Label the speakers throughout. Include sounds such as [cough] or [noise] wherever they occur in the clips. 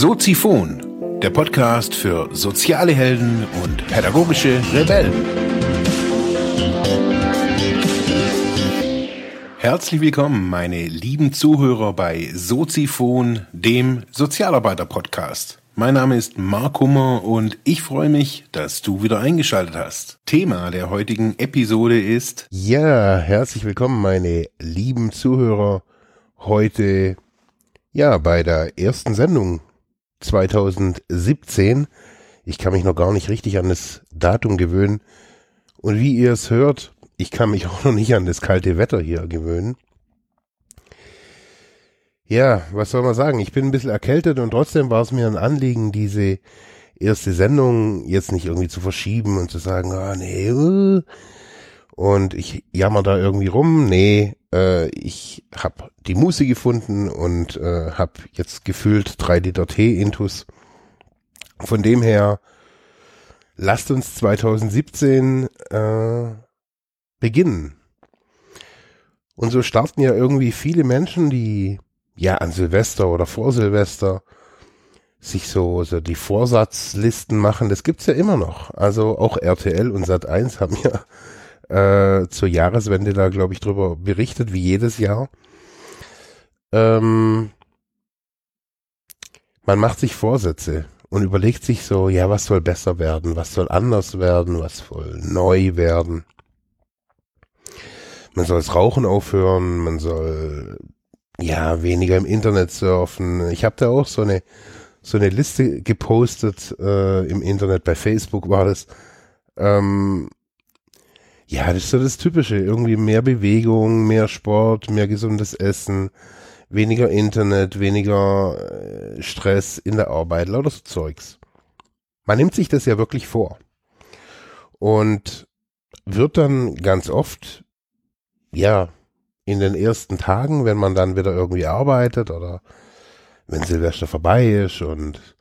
Speaker 1: Soziphon, der Podcast für soziale Helden und pädagogische Rebellen. Herzlich willkommen, meine lieben Zuhörer bei Soziphon, dem Sozialarbeiter-Podcast. Mein Name ist Mark Hummer und ich freue mich, dass du wieder eingeschaltet hast. Thema der heutigen Episode ist
Speaker 2: Ja, herzlich willkommen, meine lieben Zuhörer. Heute, ja, bei der ersten Sendung 2017. Ich kann mich noch gar nicht richtig an das Datum gewöhnen. Und wie ihr es hört, ich kann mich [laughs] auch noch nicht an das kalte Wetter hier gewöhnen. Ja, was soll man sagen? Ich bin ein bisschen erkältet und trotzdem war es mir ein Anliegen, diese erste Sendung jetzt nicht irgendwie zu verschieben und zu sagen, ah nee, uh, und ich jammer da irgendwie rum. Nee, äh, ich habe die Muße gefunden und äh, habe jetzt gefühlt drei Liter Tee intus. Von dem her, lasst uns 2017 äh, beginnen. Und so starten ja irgendwie viele Menschen, die ja an Silvester oder vor Silvester sich so, so die Vorsatzlisten machen. Das gibt's ja immer noch. Also auch RTL und Sat1 haben [laughs] ja äh, zur Jahreswende da, glaube ich, drüber berichtet, wie jedes Jahr. Ähm, man macht sich Vorsätze und überlegt sich so, ja, was soll besser werden, was soll anders werden, was soll neu werden. Man soll das Rauchen aufhören, man soll ja weniger im Internet surfen. Ich habe da auch so eine so eine Liste gepostet äh, im Internet bei Facebook war das. Ähm, ja, das ist so das Typische. Irgendwie mehr Bewegung, mehr Sport, mehr gesundes Essen, weniger Internet, weniger äh, Stress in der Arbeit, lauter so Zeugs. Man nimmt sich das ja wirklich vor. Und wird dann ganz oft, ja, in den ersten Tagen, wenn man dann wieder irgendwie arbeitet oder wenn Silvester vorbei ist und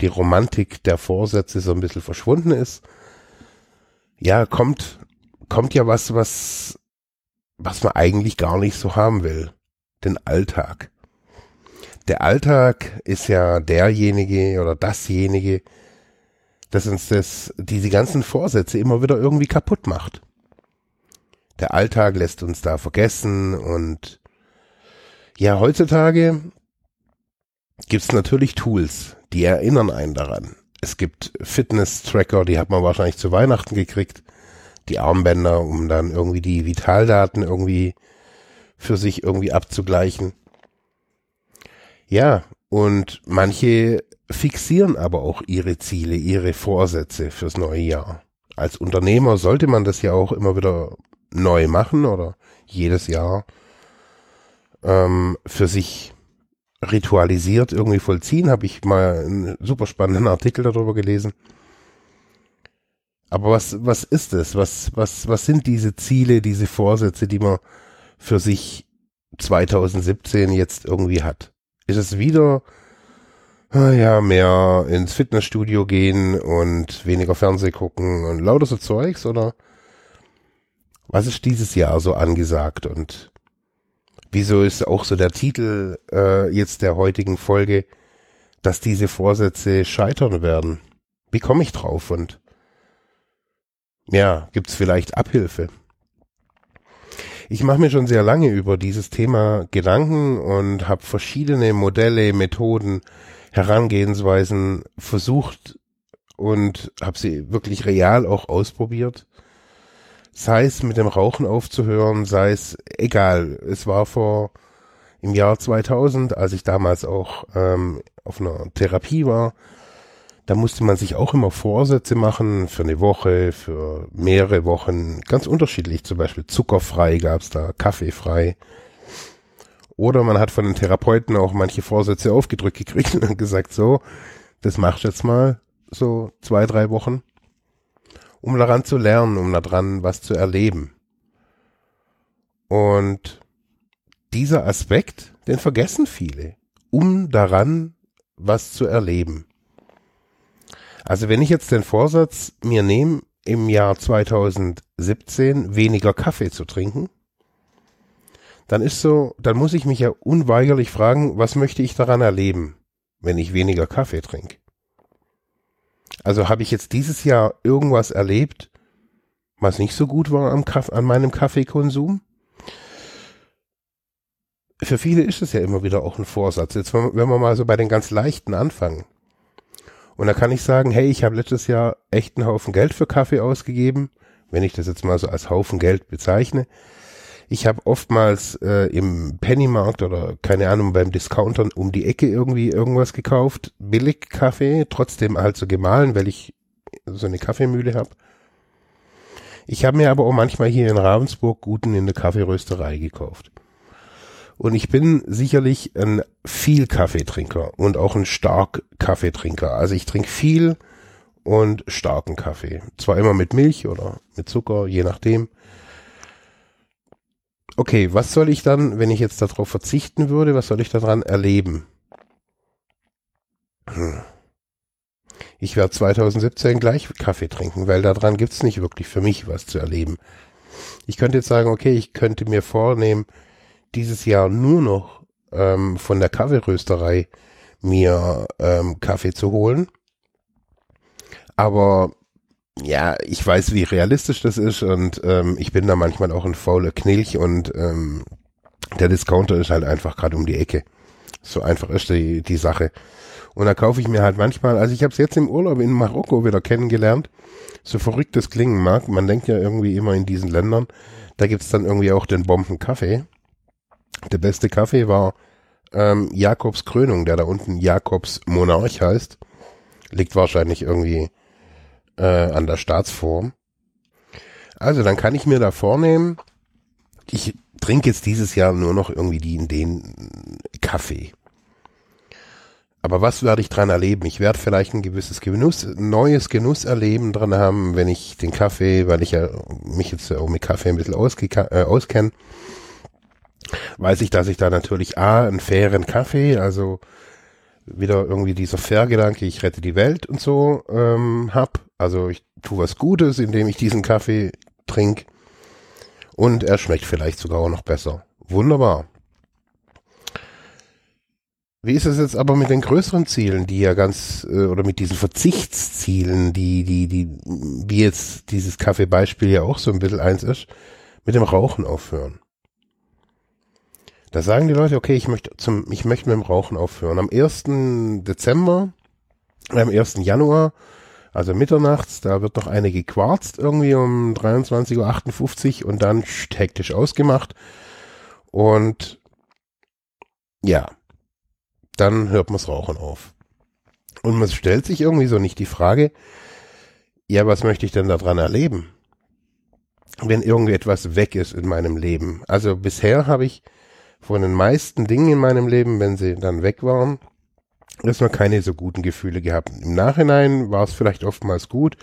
Speaker 2: die Romantik der Vorsätze so ein bisschen verschwunden ist, ja, kommt kommt ja was, was, was man eigentlich gar nicht so haben will. Den Alltag. Der Alltag ist ja derjenige oder dasjenige, das uns das, diese ganzen Vorsätze immer wieder irgendwie kaputt macht. Der Alltag lässt uns da vergessen und ja, heutzutage gibt's natürlich Tools, die erinnern einen daran. Es gibt Fitness-Tracker, die hat man wahrscheinlich zu Weihnachten gekriegt die Armbänder, um dann irgendwie die Vitaldaten irgendwie für sich irgendwie abzugleichen. Ja, und manche fixieren aber auch ihre Ziele, ihre Vorsätze fürs neue Jahr. Als Unternehmer sollte man das ja auch immer wieder neu machen oder jedes Jahr ähm, für sich ritualisiert irgendwie vollziehen. Habe ich mal einen super spannenden Artikel darüber gelesen. Aber was, was ist es? Was, was, was sind diese Ziele, diese Vorsätze, die man für sich 2017 jetzt irgendwie hat? Ist es wieder, ah ja, mehr ins Fitnessstudio gehen und weniger Fernseh gucken und lauter so Zeugs oder was ist dieses Jahr so angesagt und wieso ist auch so der Titel äh, jetzt der heutigen Folge, dass diese Vorsätze scheitern werden? Wie komme ich drauf und ja, gibt's vielleicht Abhilfe? Ich mache mir schon sehr lange über dieses Thema Gedanken und habe verschiedene Modelle, Methoden, Herangehensweisen versucht und habe sie wirklich real auch ausprobiert. Sei es mit dem Rauchen aufzuhören, sei es egal. Es war vor im Jahr 2000, als ich damals auch ähm, auf einer Therapie war, da musste man sich auch immer Vorsätze machen für eine Woche, für mehrere Wochen, ganz unterschiedlich. Zum Beispiel zuckerfrei gab's da, kaffeefrei. Oder man hat von den Therapeuten auch manche Vorsätze aufgedrückt gekriegt und gesagt, so, das machst jetzt mal so zwei, drei Wochen, um daran zu lernen, um daran was zu erleben. Und dieser Aspekt, den vergessen viele, um daran was zu erleben. Also wenn ich jetzt den Vorsatz mir nehme, im Jahr 2017 weniger Kaffee zu trinken, dann ist so, dann muss ich mich ja unweigerlich fragen, was möchte ich daran erleben, wenn ich weniger Kaffee trinke. Also habe ich jetzt dieses Jahr irgendwas erlebt, was nicht so gut war Kaff an meinem Kaffeekonsum? Für viele ist es ja immer wieder auch ein Vorsatz. Jetzt, wenn wir mal so bei den ganz leichten anfangen. Und da kann ich sagen, hey, ich habe letztes Jahr echt einen Haufen Geld für Kaffee ausgegeben, wenn ich das jetzt mal so als Haufen Geld bezeichne. Ich habe oftmals äh, im Pennymarkt oder keine Ahnung beim Discounter um die Ecke irgendwie irgendwas gekauft, billig Kaffee, trotzdem halt so gemahlen, weil ich so eine Kaffeemühle habe. Ich habe mir aber auch manchmal hier in Ravensburg guten in der Kaffeerösterei gekauft. Und ich bin sicherlich ein viel Kaffeetrinker und auch ein stark Kaffeetrinker. Also ich trinke viel und starken Kaffee. Zwar immer mit Milch oder mit Zucker, je nachdem. Okay, was soll ich dann, wenn ich jetzt darauf verzichten würde, was soll ich daran erleben? Hm. Ich werde 2017 gleich Kaffee trinken, weil daran gibt's nicht wirklich für mich was zu erleben. Ich könnte jetzt sagen, okay, ich könnte mir vornehmen, dieses Jahr nur noch ähm, von der Kaffeerösterei mir ähm, Kaffee zu holen. Aber ja, ich weiß, wie realistisch das ist und ähm, ich bin da manchmal auch ein fauler Knilch und ähm, der Discounter ist halt einfach gerade um die Ecke. So einfach ist die, die Sache. Und da kaufe ich mir halt manchmal, also ich habe es jetzt im Urlaub in Marokko wieder kennengelernt, so verrückt das klingen mag, man denkt ja irgendwie immer in diesen Ländern, da gibt's dann irgendwie auch den Bombenkaffee. Der beste Kaffee war ähm, Jakobs Krönung, der da unten Jakobs Monarch heißt. Liegt wahrscheinlich irgendwie äh, an der Staatsform. Also dann kann ich mir da vornehmen, ich trinke jetzt dieses Jahr nur noch irgendwie die den Kaffee. Aber was werde ich dran erleben? Ich werde vielleicht ein gewisses Genuss, neues Genusserleben dran haben, wenn ich den Kaffee, weil ich ja mich jetzt auch mit Kaffee ein bisschen äh, auskenne, weiß ich, dass ich da natürlich A, einen fairen Kaffee, also wieder irgendwie dieser Fair-Gedanke, ich rette die Welt und so ähm, hab. Also ich tue was Gutes, indem ich diesen Kaffee trinke. Und er schmeckt vielleicht sogar auch noch besser. Wunderbar. Wie ist es jetzt aber mit den größeren Zielen, die ja ganz, äh, oder mit diesen Verzichtszielen, die, die, die, wie jetzt dieses Kaffeebeispiel ja auch so ein bisschen eins ist, mit dem Rauchen aufhören? Da sagen die Leute, okay, ich möchte zum, ich möchte mit dem Rauchen aufhören. Am 1. Dezember, am 1. Januar, also mitternachts, da wird noch eine gequarzt irgendwie um 23.58 Uhr und dann hektisch ausgemacht. Und ja, dann hört man das Rauchen auf. Und man stellt sich irgendwie so nicht die Frage, ja, was möchte ich denn daran erleben? Wenn irgendwie etwas weg ist in meinem Leben. Also bisher habe ich von den meisten Dingen in meinem Leben, wenn sie dann weg waren, erstmal keine so guten Gefühle gehabt. Im Nachhinein war es vielleicht oftmals gut,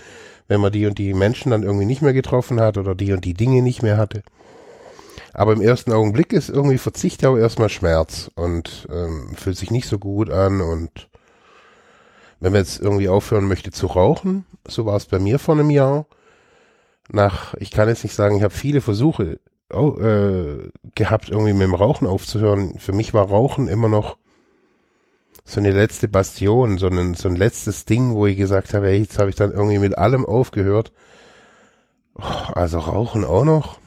Speaker 2: wenn man die und die Menschen dann irgendwie nicht mehr getroffen hat oder die und die Dinge nicht mehr hatte. Aber im ersten Augenblick ist irgendwie Verzicht auch erstmal Schmerz und ähm, fühlt sich nicht so gut an und wenn man jetzt irgendwie aufhören möchte zu rauchen, so war es bei mir vor einem Jahr. Nach, ich kann jetzt nicht sagen, ich habe viele Versuche äh, gehabt, irgendwie mit dem Rauchen aufzuhören. Für mich war Rauchen immer noch so eine letzte Bastion, so ein, so ein letztes Ding, wo ich gesagt habe, hey, jetzt habe ich dann irgendwie mit allem aufgehört. Oh, also Rauchen auch noch.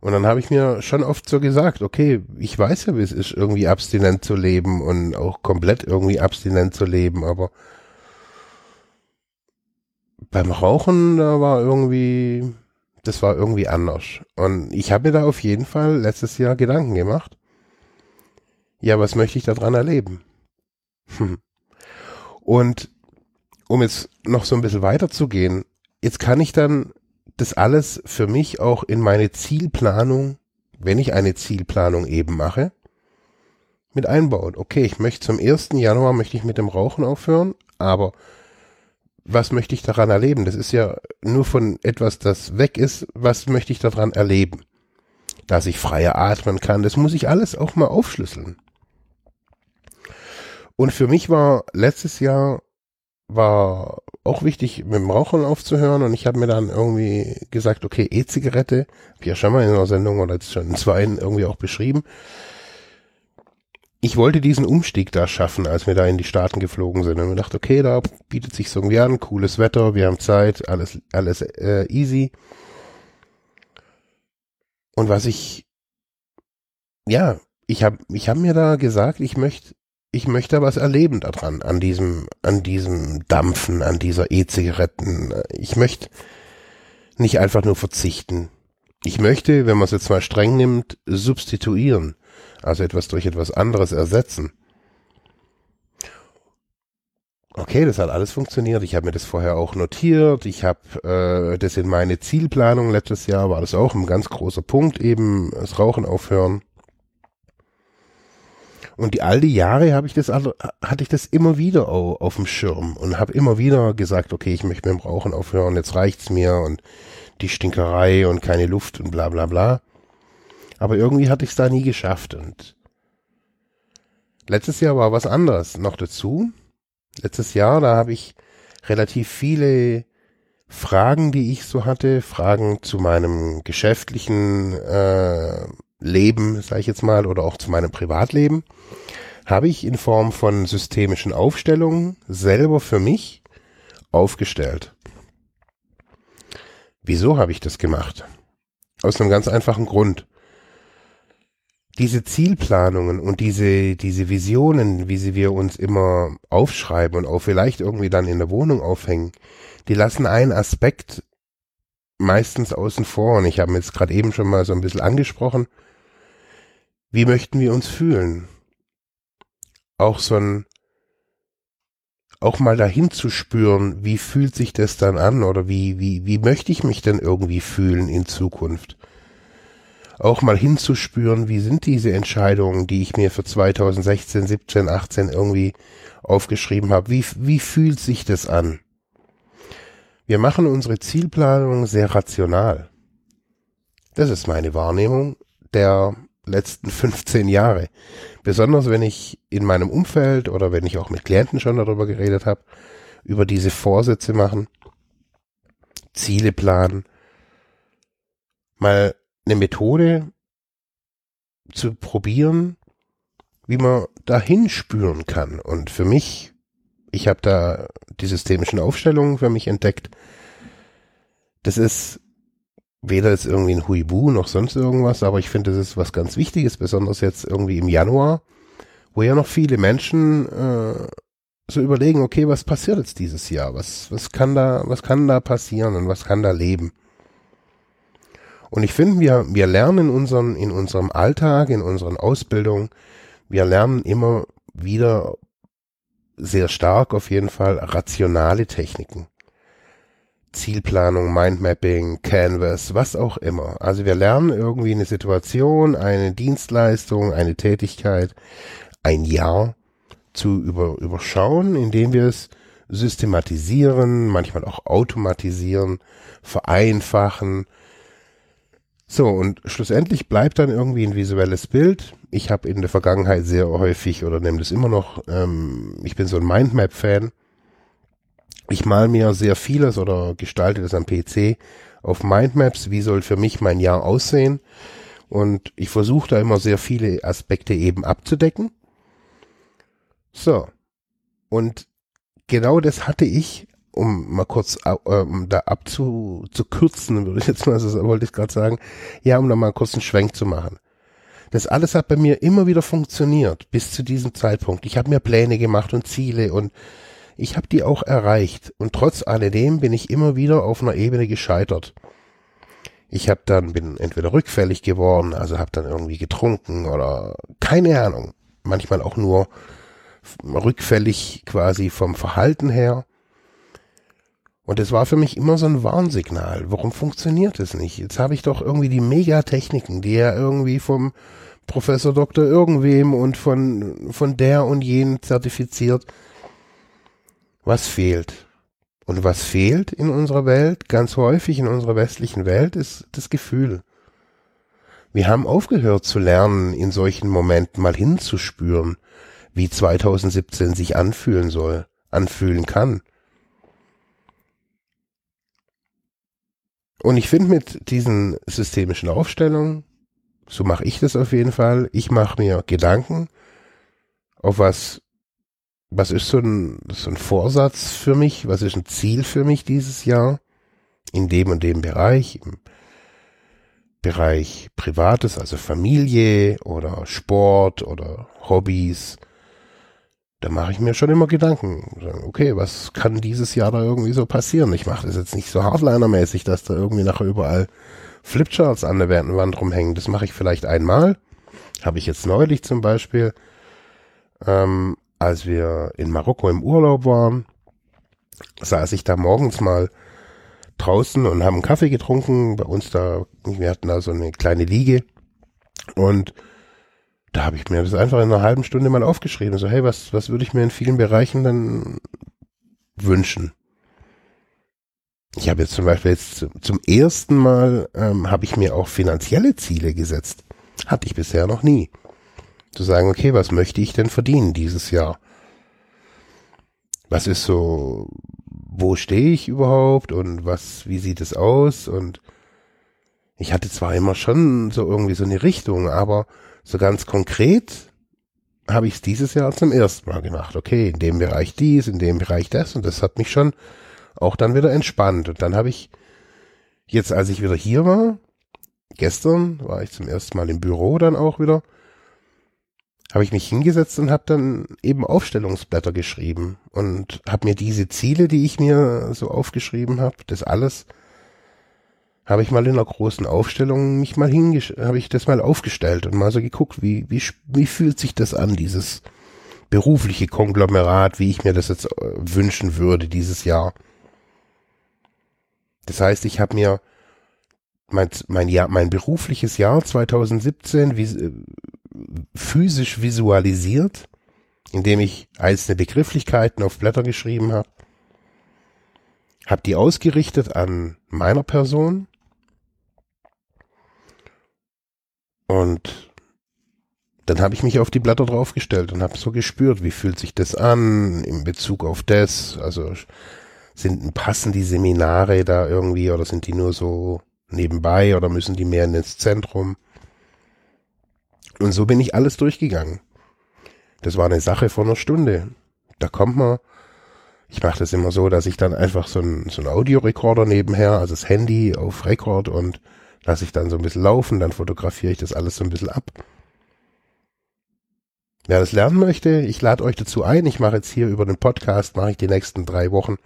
Speaker 2: Und dann habe ich mir schon oft so gesagt, okay, ich weiß ja, wie es ist, irgendwie abstinent zu leben und auch komplett irgendwie abstinent zu leben, aber beim Rauchen, da war irgendwie, das war irgendwie anders. Und ich habe mir da auf jeden Fall letztes Jahr Gedanken gemacht. Ja, was möchte ich da dran erleben? Und um jetzt noch so ein bisschen weiterzugehen, jetzt kann ich dann das alles für mich auch in meine Zielplanung, wenn ich eine Zielplanung eben mache, mit einbauen. Okay, ich möchte zum 1. Januar möchte ich mit dem Rauchen aufhören, aber was möchte ich daran erleben? Das ist ja nur von etwas, das weg ist, was möchte ich daran erleben? Dass ich freier atmen kann, das muss ich alles auch mal aufschlüsseln. Und für mich war letztes Jahr war auch wichtig, mit dem Rauchen aufzuhören und ich habe mir dann irgendwie gesagt, okay, E-Zigarette, hab ich ja schon mal in einer Sendung oder jetzt schon in zwei irgendwie auch beschrieben. Ich wollte diesen Umstieg da schaffen, als wir da in die Staaten geflogen sind. Und wir dachten, okay, da bietet sich irgendwie an, cooles Wetter, wir haben Zeit, alles, alles äh, easy. Und was ich, ja, ich habe ich hab mir da gesagt, ich möchte ich möchte was erleben daran, an diesem, an diesem Dampfen, an dieser E-Zigaretten. Ich möchte nicht einfach nur verzichten. Ich möchte, wenn man es jetzt mal streng nimmt, substituieren. Also etwas durch etwas anderes ersetzen. Okay, das hat alles funktioniert. Ich habe mir das vorher auch notiert. Ich habe äh, das in meine Zielplanung letztes Jahr war das auch ein ganz großer Punkt eben das Rauchen aufhören. Und die all die Jahre habe ich das hatte ich das immer wieder auf, auf dem Schirm und habe immer wieder gesagt, okay, ich möchte mit dem Rauchen aufhören, jetzt reicht's mir und die Stinkerei und keine Luft und bla bla bla. Aber irgendwie hatte ich es da nie geschafft und letztes Jahr war was anderes noch dazu. Letztes Jahr, da habe ich relativ viele Fragen, die ich so hatte, Fragen zu meinem geschäftlichen äh, Leben, sage ich jetzt mal, oder auch zu meinem Privatleben, habe ich in Form von systemischen Aufstellungen selber für mich aufgestellt. Wieso habe ich das gemacht? Aus einem ganz einfachen Grund. Diese Zielplanungen und diese, diese Visionen, wie sie wir uns immer aufschreiben und auch vielleicht irgendwie dann in der Wohnung aufhängen, die lassen einen Aspekt meistens außen vor. Und ich habe jetzt gerade eben schon mal so ein bisschen angesprochen. Wie möchten wir uns fühlen? Auch so ein, auch mal dahin zu spüren, wie fühlt sich das dann an oder wie, wie, wie möchte ich mich denn irgendwie fühlen in Zukunft? Auch mal hinzuspüren, wie sind diese Entscheidungen, die ich mir für 2016, 17, 18 irgendwie aufgeschrieben habe? Wie, wie fühlt sich das an? Wir machen unsere Zielplanung sehr rational. Das ist meine Wahrnehmung der letzten [laughs] 15 Jahre. Besonders wenn ich in meinem Umfeld oder wenn ich auch mit Klienten schon darüber geredet habe, über diese Vorsätze machen, Ziele planen, mal eine Methode zu probieren, wie man dahin spüren kann. Und für mich, ich habe da die systemischen Aufstellungen für mich entdeckt. Das ist weder ist irgendwie ein Huibu noch sonst irgendwas, aber ich finde, das ist was ganz Wichtiges, besonders jetzt irgendwie im Januar, wo ja noch viele Menschen äh, so überlegen, okay, was passiert jetzt dieses Jahr? Was, was kann da, was kann da passieren und was kann da leben? Und ich finde, wir, wir lernen in unserem, in unserem Alltag, in unseren Ausbildungen, wir lernen immer wieder sehr stark auf jeden Fall rationale Techniken. Zielplanung, Mindmapping, Canvas, was auch immer. Also wir lernen irgendwie eine Situation, eine Dienstleistung, eine Tätigkeit, ein Jahr zu über, überschauen, indem wir es systematisieren, manchmal auch automatisieren, vereinfachen. So, und schlussendlich bleibt dann irgendwie ein visuelles Bild. Ich habe in der Vergangenheit sehr häufig oder nehme das immer noch, ähm, ich bin so ein Mindmap-Fan ich mal mir sehr vieles oder gestalte das am PC auf Mindmaps, wie soll für mich mein Jahr aussehen. Und ich versuche da immer sehr viele Aspekte eben abzudecken. So. Und genau das hatte ich, um mal kurz äh, um da abzukürzen, würde ich jetzt mal, so wollte ich gerade sagen, ja, um da mal kurz einen Schwenk zu machen. Das alles hat bei mir immer wieder funktioniert, bis zu diesem Zeitpunkt. Ich habe mir Pläne gemacht und Ziele und ich habe die auch erreicht und trotz alledem bin ich immer wieder auf einer Ebene gescheitert. Ich habe dann bin entweder rückfällig geworden, also habe dann irgendwie getrunken oder keine Ahnung, manchmal auch nur rückfällig quasi vom Verhalten her. Und es war für mich immer so ein Warnsignal. Warum funktioniert es nicht? Jetzt habe ich doch irgendwie die Megatechniken, die ja irgendwie vom Professor Doktor irgendwem und von, von der und jenen zertifiziert was fehlt. Und was fehlt in unserer Welt, ganz häufig in unserer westlichen Welt, ist das Gefühl. Wir haben aufgehört zu lernen, in solchen Momenten mal hinzuspüren, wie 2017 sich anfühlen soll, anfühlen kann. Und ich finde mit diesen systemischen Aufstellungen, so mache ich das auf jeden Fall, ich mache mir Gedanken auf was, was ist so ein, so ein Vorsatz für mich, was ist ein Ziel für mich dieses Jahr in dem und dem Bereich, im Bereich Privates, also Familie oder Sport oder Hobbys, da mache ich mir schon immer Gedanken. Okay, was kann dieses Jahr da irgendwie so passieren? Ich mache das jetzt nicht so Hardliner-mäßig, dass da irgendwie nachher überall Flipcharts an der Wand rumhängen. Das mache ich vielleicht einmal. Habe ich jetzt neulich zum Beispiel, ähm, als wir in Marokko im Urlaub waren, saß ich da morgens mal draußen und haben Kaffee getrunken. Bei uns da, wir hatten da so eine kleine Liege und da habe ich mir das einfach in einer halben Stunde mal aufgeschrieben. So, hey, was, was würde ich mir in vielen Bereichen dann wünschen? Ich habe jetzt zum Beispiel jetzt zum ersten Mal ähm, habe ich mir auch finanzielle Ziele gesetzt. Hatte ich bisher noch nie. Zu sagen, okay, was möchte ich denn verdienen dieses Jahr? Was ist so, wo stehe ich überhaupt und was, wie sieht es aus? Und ich hatte zwar immer schon so irgendwie so eine Richtung, aber so ganz konkret habe ich es dieses Jahr zum ersten Mal gemacht. Okay, in dem Bereich dies, in dem Bereich das und das hat mich schon auch dann wieder entspannt. Und dann habe ich jetzt, als ich wieder hier war, gestern war ich zum ersten Mal im Büro dann auch wieder, habe ich mich hingesetzt und habe dann eben Aufstellungsblätter geschrieben und habe mir diese Ziele, die ich mir so aufgeschrieben habe, das alles habe ich mal in einer großen Aufstellung mich mal hingesch habe ich das mal aufgestellt und mal so geguckt, wie, wie, wie fühlt sich das an, dieses berufliche Konglomerat, wie ich mir das jetzt äh, wünschen würde dieses Jahr. Das heißt, ich habe mir mein, mein Jahr, mein berufliches Jahr 2017 vis äh, physisch visualisiert, indem ich einzelne Begrifflichkeiten auf Blätter geschrieben habe, habe die ausgerichtet an meiner Person Und dann habe ich mich auf die Blätter draufgestellt und habe so gespürt, wie fühlt sich das an in Bezug auf das. Also sind passen die Seminare da irgendwie oder sind die nur so nebenbei oder müssen die mehr ins Zentrum? Und so bin ich alles durchgegangen. Das war eine Sache von einer Stunde. Da kommt man, ich mache das immer so, dass ich dann einfach so ein, so ein Audiorekorder nebenher, also das Handy auf Rekord und lasse ich dann so ein bisschen laufen, dann fotografiere ich das alles so ein bisschen ab. Wer das lernen möchte, ich lade euch dazu ein. Ich mache jetzt hier über den Podcast, mache ich die nächsten drei Wochen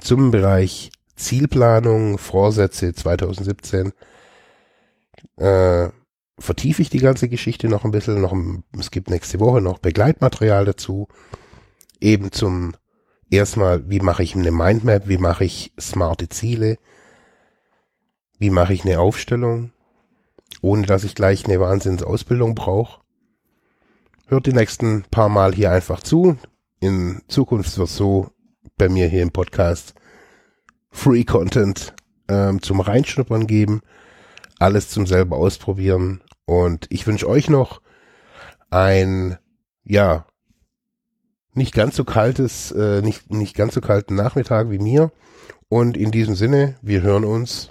Speaker 2: zum Bereich Zielplanung, Vorsätze 2017. Äh, vertiefe ich die ganze Geschichte noch ein bisschen. Noch, es gibt nächste Woche noch Begleitmaterial dazu. Eben zum erstmal, wie mache ich eine Mindmap, wie mache ich smarte Ziele, wie mache ich eine Aufstellung, ohne dass ich gleich eine Wahnsinnsausbildung brauche. Hört die nächsten paar Mal hier einfach zu. In Zukunft wird so bei mir hier im Podcast Free Content ähm, zum Reinschnuppern geben, alles zum selber ausprobieren und ich wünsche euch noch ein ja nicht ganz so kaltes, äh, nicht nicht ganz so kalten Nachmittag wie mir und in diesem Sinne, wir hören uns